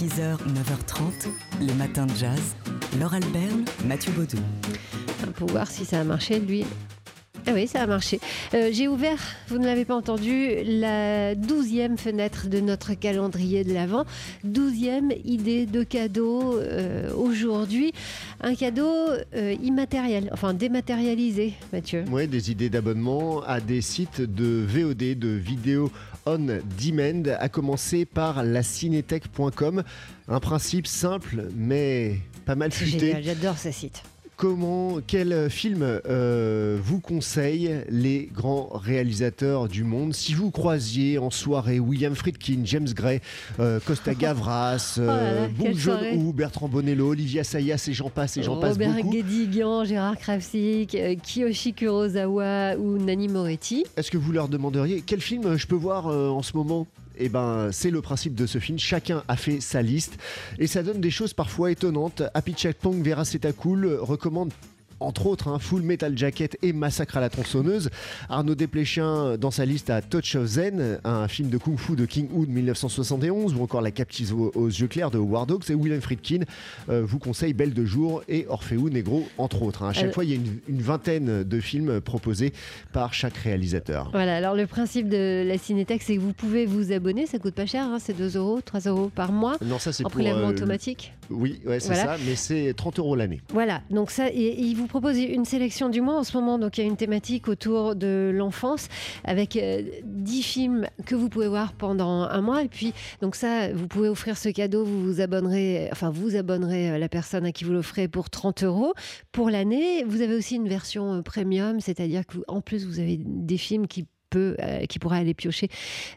6h, 9h30, les matins de jazz. Laure Alberne, Mathieu Baudou. Pour voir si ça a marché, lui. Ah oui, ça a marché. Euh, J'ai ouvert, vous ne l'avez pas entendu, la douzième fenêtre de notre calendrier de l'Avent. Douzième idée de cadeau euh, aujourd'hui. Un cadeau euh, immatériel, enfin dématérialisé, Mathieu. Ouais, des idées d'abonnement à des sites de VOD, de vidéo on demand, à commencer par la cinétech.com. Un principe simple, mais pas mal futé. j'adore ce site. Comment, quel film euh, vous conseille les grands réalisateurs du monde? Si vous croisiez en soirée William Friedkin, James Gray, euh, Costa Gavras, Oh là là, euh. Joon-ho, Bertrand Bonello, Olivia Sayas et j'en passe et j'en passe Robert beaucoup. Guédiguian, Gérard Kravsik, euh, Kiyoshi Kurosawa ou Nani Moretti. Est-ce que vous leur demanderiez quel film je peux voir euh, en ce moment? Eh ben, c'est le principe de ce film. Chacun a fait sa liste et ça donne des choses parfois étonnantes. Happy Pong Vera cool recommande entre autres un Full Metal Jacket et Massacre à la tronçonneuse. Arnaud Desplechin dans sa liste a Touch of Zen, un film de kung fu de King de 1971 ou encore La captive aux, yeux clairs de Howard Hawks et William Friedkin euh, vous conseille Belle de jour et Orfeo Negro entre autres. hein. À chaque Euh, fois il y a une, une vingtaine de films proposés par chaque réalisateur. Voilà, alors le principe de la Cinétech, c'est que vous pouvez vous abonner, ça coûte pas cher, hein, c'est 2 euros, 3 euros par mois, Non, ça c'est pour. prélèvement euh, automatique. Oui, ouais, c'est Voilà. ça, mais c'est 30 euros l'année. Voilà, donc ça, et, et il vous propose une sélection du mois en ce moment. Donc il y a une thématique autour de l'enfance avec euh, 10 films que vous pouvez voir pendant un mois. Et puis, donc ça, vous pouvez offrir ce cadeau, vous vous abonnerez, enfin, vous abonnerez euh, la personne à qui vous l'offrez pour 30 euros pour l'année. Vous avez aussi une version euh, premium, c'est-à-dire qu'en plus, vous avez des films qui peut, euh, qui pourra aller piocher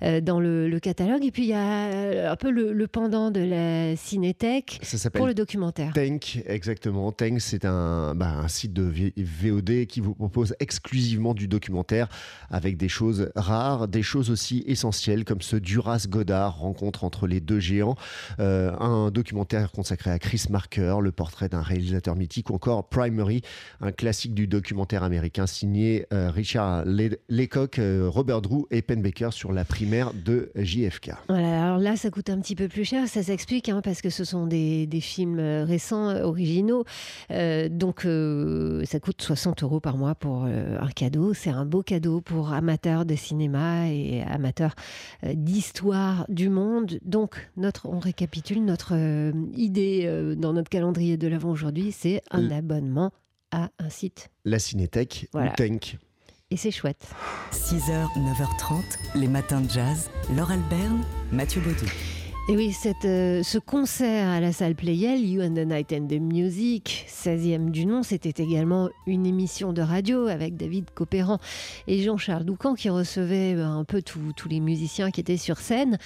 euh, dans le, le catalogue. Et puis il y a euh, un peu le, le pendant de la Cinétech Ça pour le documentaire. Tank, exactement. Tank, c'est un, bah, un site de VOD qui vous propose exclusivement du documentaire avec des choses rares, des choses aussi essentielles comme ce Duras Godard, rencontre entre les deux géants, Euh, un documentaire consacré à Chris Marker, le portrait d'un réalisateur mythique, ou encore Primary, un classique du documentaire américain signé euh, Richard Le- Lecoq, euh, Robert Drew et Penn Baker sur la primaire de JFK. Voilà, alors là, ça coûte un petit peu plus cher, ça s'explique, hein, parce que ce sont des, des films euh, récents, euh, originaux. Euh, donc, euh, ça coûte 60 euros par mois pour euh, un cadeau. C'est un beau cadeau pour amateurs de cinéma et amateurs euh, d'histoire du monde. Donc, notre, on récapitule notre euh, idée euh, dans notre calendrier de l'avant aujourd'hui, c'est un Euh. abonnement à un site. La Cinétech Voilà. ou Tank. Et c'est chouette. 6h, 9h30, les matins de jazz. Laure Alberne, Mathieu Baudou. Et oui, cette, euh, ce concert à la salle Playel, You and the Night and the Music, 16e du nom, c'était également une émission de radio avec David Copéran et Jean-Charles Doucan qui recevaient euh, un peu tous tous les musiciens qui étaient sur scène.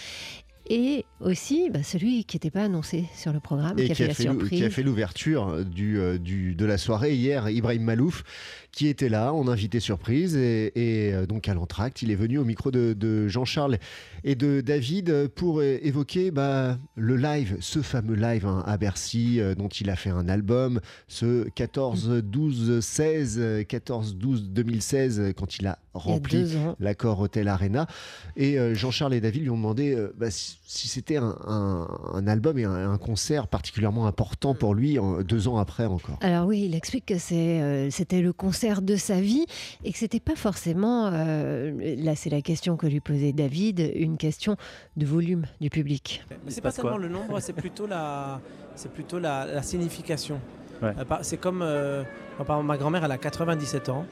Et aussi bah, celui qui n'était pas annoncé sur le programme, et qui a fait la l'ou- surprise. qui a fait l'ouverture du, euh, du- de la soirée hier, Ibrahim Malouf, qui était là en invité surprise. Et, et, euh, donc à l'entracte, il est venu au micro de, de Jean-Charles et de David pour euh, évoquer bah, le live, ce fameux live hein, à Bercy, dont il a fait un album, ce 14, 12, 16, euh, 14, 12, 2016, euh, quand il a a rempli l'accord Hotel Arena. Et Jean-Charles et David lui ont demandé bah, si, si c'était un, un- un album et un, un concert particulièrement important pour lui en- deux ans après encore. Alors oui, il explique que c'est, euh, c'était le concert de sa vie et que c'était pas forcément, euh, là c'est la question que lui posait David, une question de volume du public. C'est pas tellement le nombre, c'est plutôt la, c'est plutôt la, la signification. Ouais. Euh, c'est comme, euh, moi, par exemple, ma grand-mère, elle a 97 ans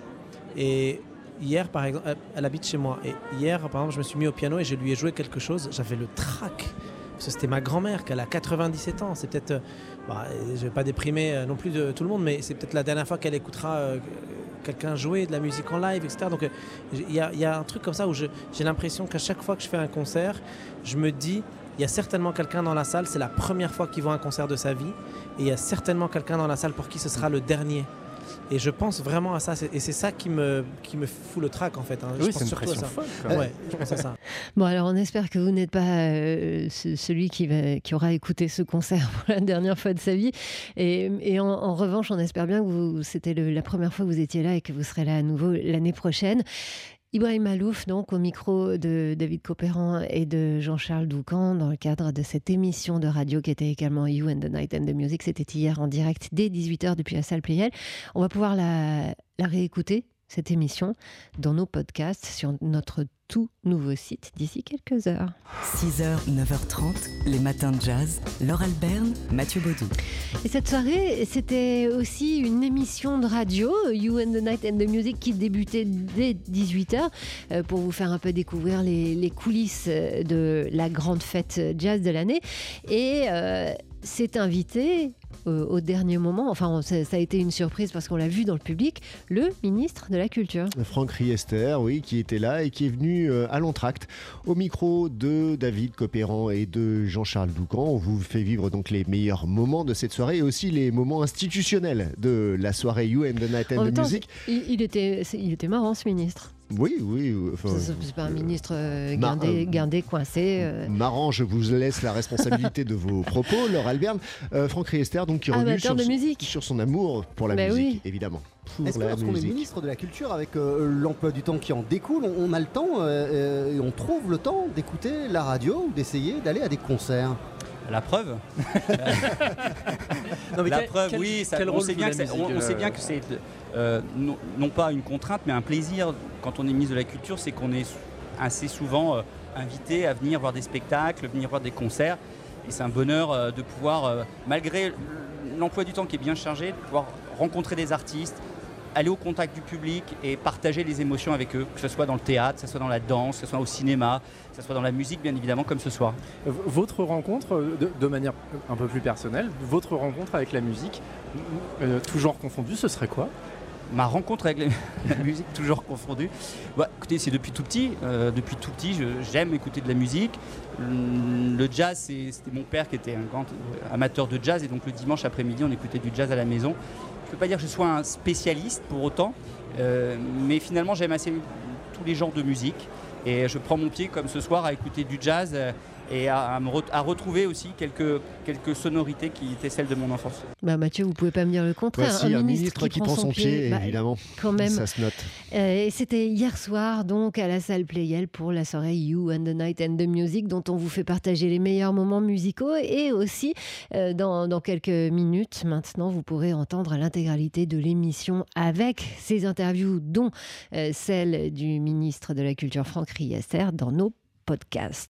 et hier, par exemple, elle, habite chez moi et hier, par exemple, je me suis mis au piano et je lui ai joué quelque chose. J'avais le trac. C'était ma grand-mère qui a 97 ans. C'est peut-être, euh, bah, je vais pas déprimer euh, non plus de tout le monde, mais c'est peut-être la dernière fois qu'elle écoutera euh, quelqu'un jouer de la musique en live, etc. Donc il y, a- un truc comme ça où j'ai l'impression qu'à chaque fois que je fais un concert, je me dis, il y a certainement quelqu'un dans la salle, c'est la première fois qu'il voit un concert de sa vie, et il y a certainement quelqu'un dans la salle pour qui ce sera le dernier. Et je pense vraiment à ça, et c'est ça qui me, qui me fout le trac en fait. hein. Je Oui, pense c'est une surtout à pression ça. folle. Ouais, je pense à ça. Bon alors on espère que vous n'êtes pas euh, ce- celui qui, va, qui aura écouté ce concert pour la dernière fois de sa vie. Et, et en, en revanche, on espère bien que vous, c'était la première fois que vous étiez là et que vous serez là à nouveau l'année prochaine. Ibrahim Malouf, donc au micro de David Copéran et de Jean-Charles Doucan, dans le cadre de cette émission de radio qui était également You and the Night and the Music. C'était hier en direct dès 18h depuis la salle Playel. On va pouvoir la, la réécouter cette émission dans nos podcasts sur notre tout nouveau site d'ici quelques heures. 6h, 9h30, les matins de jazz. Laure Alberne, Mathieu Baudou. Et cette soirée, c'était aussi une émission de radio, You and the Night and the Music, qui débutait dès 18h euh, pour vous faire un peu découvrir les, les coulisses de la grande fête jazz de l'année. Et euh, c'est invité euh, au dernier moment, enfin ça, ça, a été une surprise parce qu'on l'a vu dans le public, le ministre de la Culture. Franck Riester, oui, qui était là et qui est venu euh, à l'entracte au micro de David Copéran et de Jean-Charles Doucan. On vous fait vivre donc les meilleurs moments de cette soirée et aussi les moments institutionnels de la soirée You and the Night and the Music. Il, il, était, il était marrant ce ministre. Oui, oui. Enfin, c'est pas un ministre euh, guindé, guindé, coincé. Euh. Marrant, je vous laisse la responsabilité de vos propos, Laure Alberne. Euh, Franck Riester, donc, qui revenu sur, sur, son amour pour la bah musique, oui. évidemment. Est-ce que lorsqu'on est ministre de la Culture, avec euh, l'emploi du temps qui en découle, on, on a le temps euh, et on trouve le temps d'écouter la radio ou d'essayer d'aller à des concerts? La preuve non, La quel, preuve, quel, oui, ça, on, sait bien que musique, on, on, sait bien que c'est euh, non, non, pas une contrainte, mais un plaisir quand on est ministre de la Culture, c'est qu'on est assez souvent euh, invité à venir voir des spectacles, venir voir des concerts. Et c'est un bonheur euh, de pouvoir, malgré l'emploi du temps qui est bien chargé, de pouvoir rencontrer des artistes, aller au contact du public et partager les émotions avec eux, que ce soit dans le théâtre, que ce soit dans la danse, que ce soit au cinéma, que ce soit dans la musique, bien évidemment, comme ce soir. Votre rencontre, de, de manière un peu plus personnelle, votre rencontre avec la musique, euh, toujours confondue, ce serait quoi? Ma rencontre avec la, musique, toujours confondue, bah, écoutez, c'est depuis tout petit. Euh, depuis tout petit, j'aime écouter de la musique. Le jazz, c'était mon père qui était un grand amateur de jazz, et donc le dimanche après-midi, on écoutait du jazz à la maison. Je ne peux pas dire que je sois un spécialiste pour autant, euh, mais finalement j'aime assez tous les genres de musique. Et je prends mon pied comme ce soir à écouter du jazz euh, et à, à, me re à, retrouver aussi quelques, quelques sonorités qui étaient celles de mon enfance. Bah Mathieu, vous pouvez pas me dire le contraire. Voici un, un ministre, ministre qui, qui, prend son pied, pied bah, évidemment. Quand même. Ça se note. Euh, et c'était hier soir donc à la salle Playel pour la soirée You and the Night and the Music dont on vous fait partager les meilleurs moments musicaux et aussi euh, dans, dans, quelques minutes maintenant vous pourrez entendre l'intégralité de l'émission avec ces interviews dont euh, celle du ministre de la Culture Franck Riester dans nos podcasts.